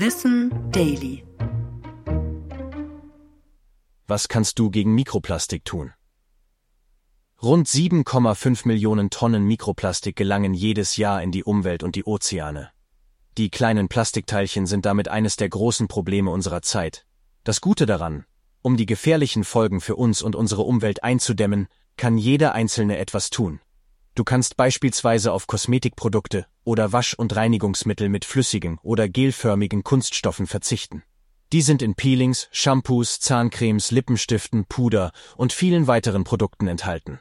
Wissen Daily. Was kannst du gegen Mikroplastik tun? Rund 7,5 Millionen Tonnen Mikroplastik gelangen jedes Jahr in die Umwelt und die Ozeane. Die kleinen Plastikteilchen sind damit eines der großen Probleme unserer Zeit. Das Gute daran, um die gefährlichen Folgen für uns und unsere Umwelt einzudämmen, kann jeder Einzelne etwas tun. Du kannst beispielsweise auf Kosmetikprodukte oder Wasch- und Reinigungsmittel mit flüssigen oder gelförmigen Kunststoffen verzichten. Die sind in Peelings, Shampoos, Zahncremes, Lippenstiften, Puder und vielen weiteren Produkten enthalten.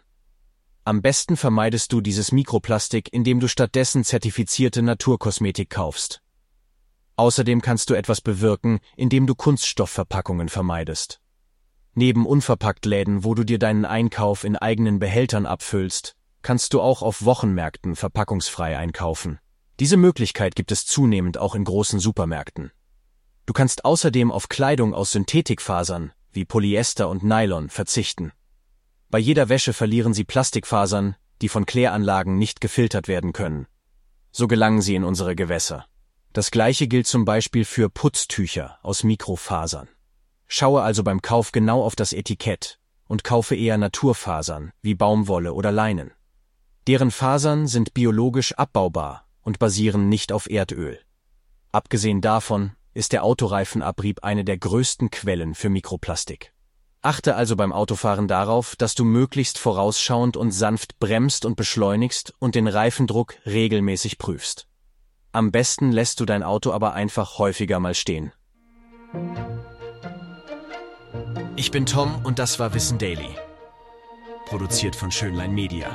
Am besten vermeidest du dieses Mikroplastik, indem du stattdessen zertifizierte Naturkosmetik kaufst. Außerdem kannst du etwas bewirken, indem du Kunststoffverpackungen vermeidest. Neben unverpackt Läden, wo du dir deinen Einkauf in eigenen Behältern abfüllst, kannst du auch auf Wochenmärkten verpackungsfrei einkaufen. Diese Möglichkeit gibt es zunehmend auch in großen Supermärkten. Du kannst außerdem auf Kleidung aus Synthetikfasern wie Polyester und Nylon verzichten. Bei jeder Wäsche verlieren sie Plastikfasern, die von Kläranlagen nicht gefiltert werden können. So gelangen sie in unsere Gewässer. Das gleiche gilt zum Beispiel für Putztücher aus Mikrofasern. Schaue also beim Kauf genau auf das Etikett und kaufe eher Naturfasern wie Baumwolle oder Leinen. Deren Fasern sind biologisch abbaubar und basieren nicht auf Erdöl. Abgesehen davon ist der Autoreifenabrieb eine der größten Quellen für Mikroplastik. Achte also beim Autofahren darauf, dass du möglichst vorausschauend und sanft bremst und beschleunigst und den Reifendruck regelmäßig prüfst. Am besten lässt du dein Auto aber einfach häufiger mal stehen. Ich bin Tom und das war Wissen Daily. Produziert von Schönlein Media.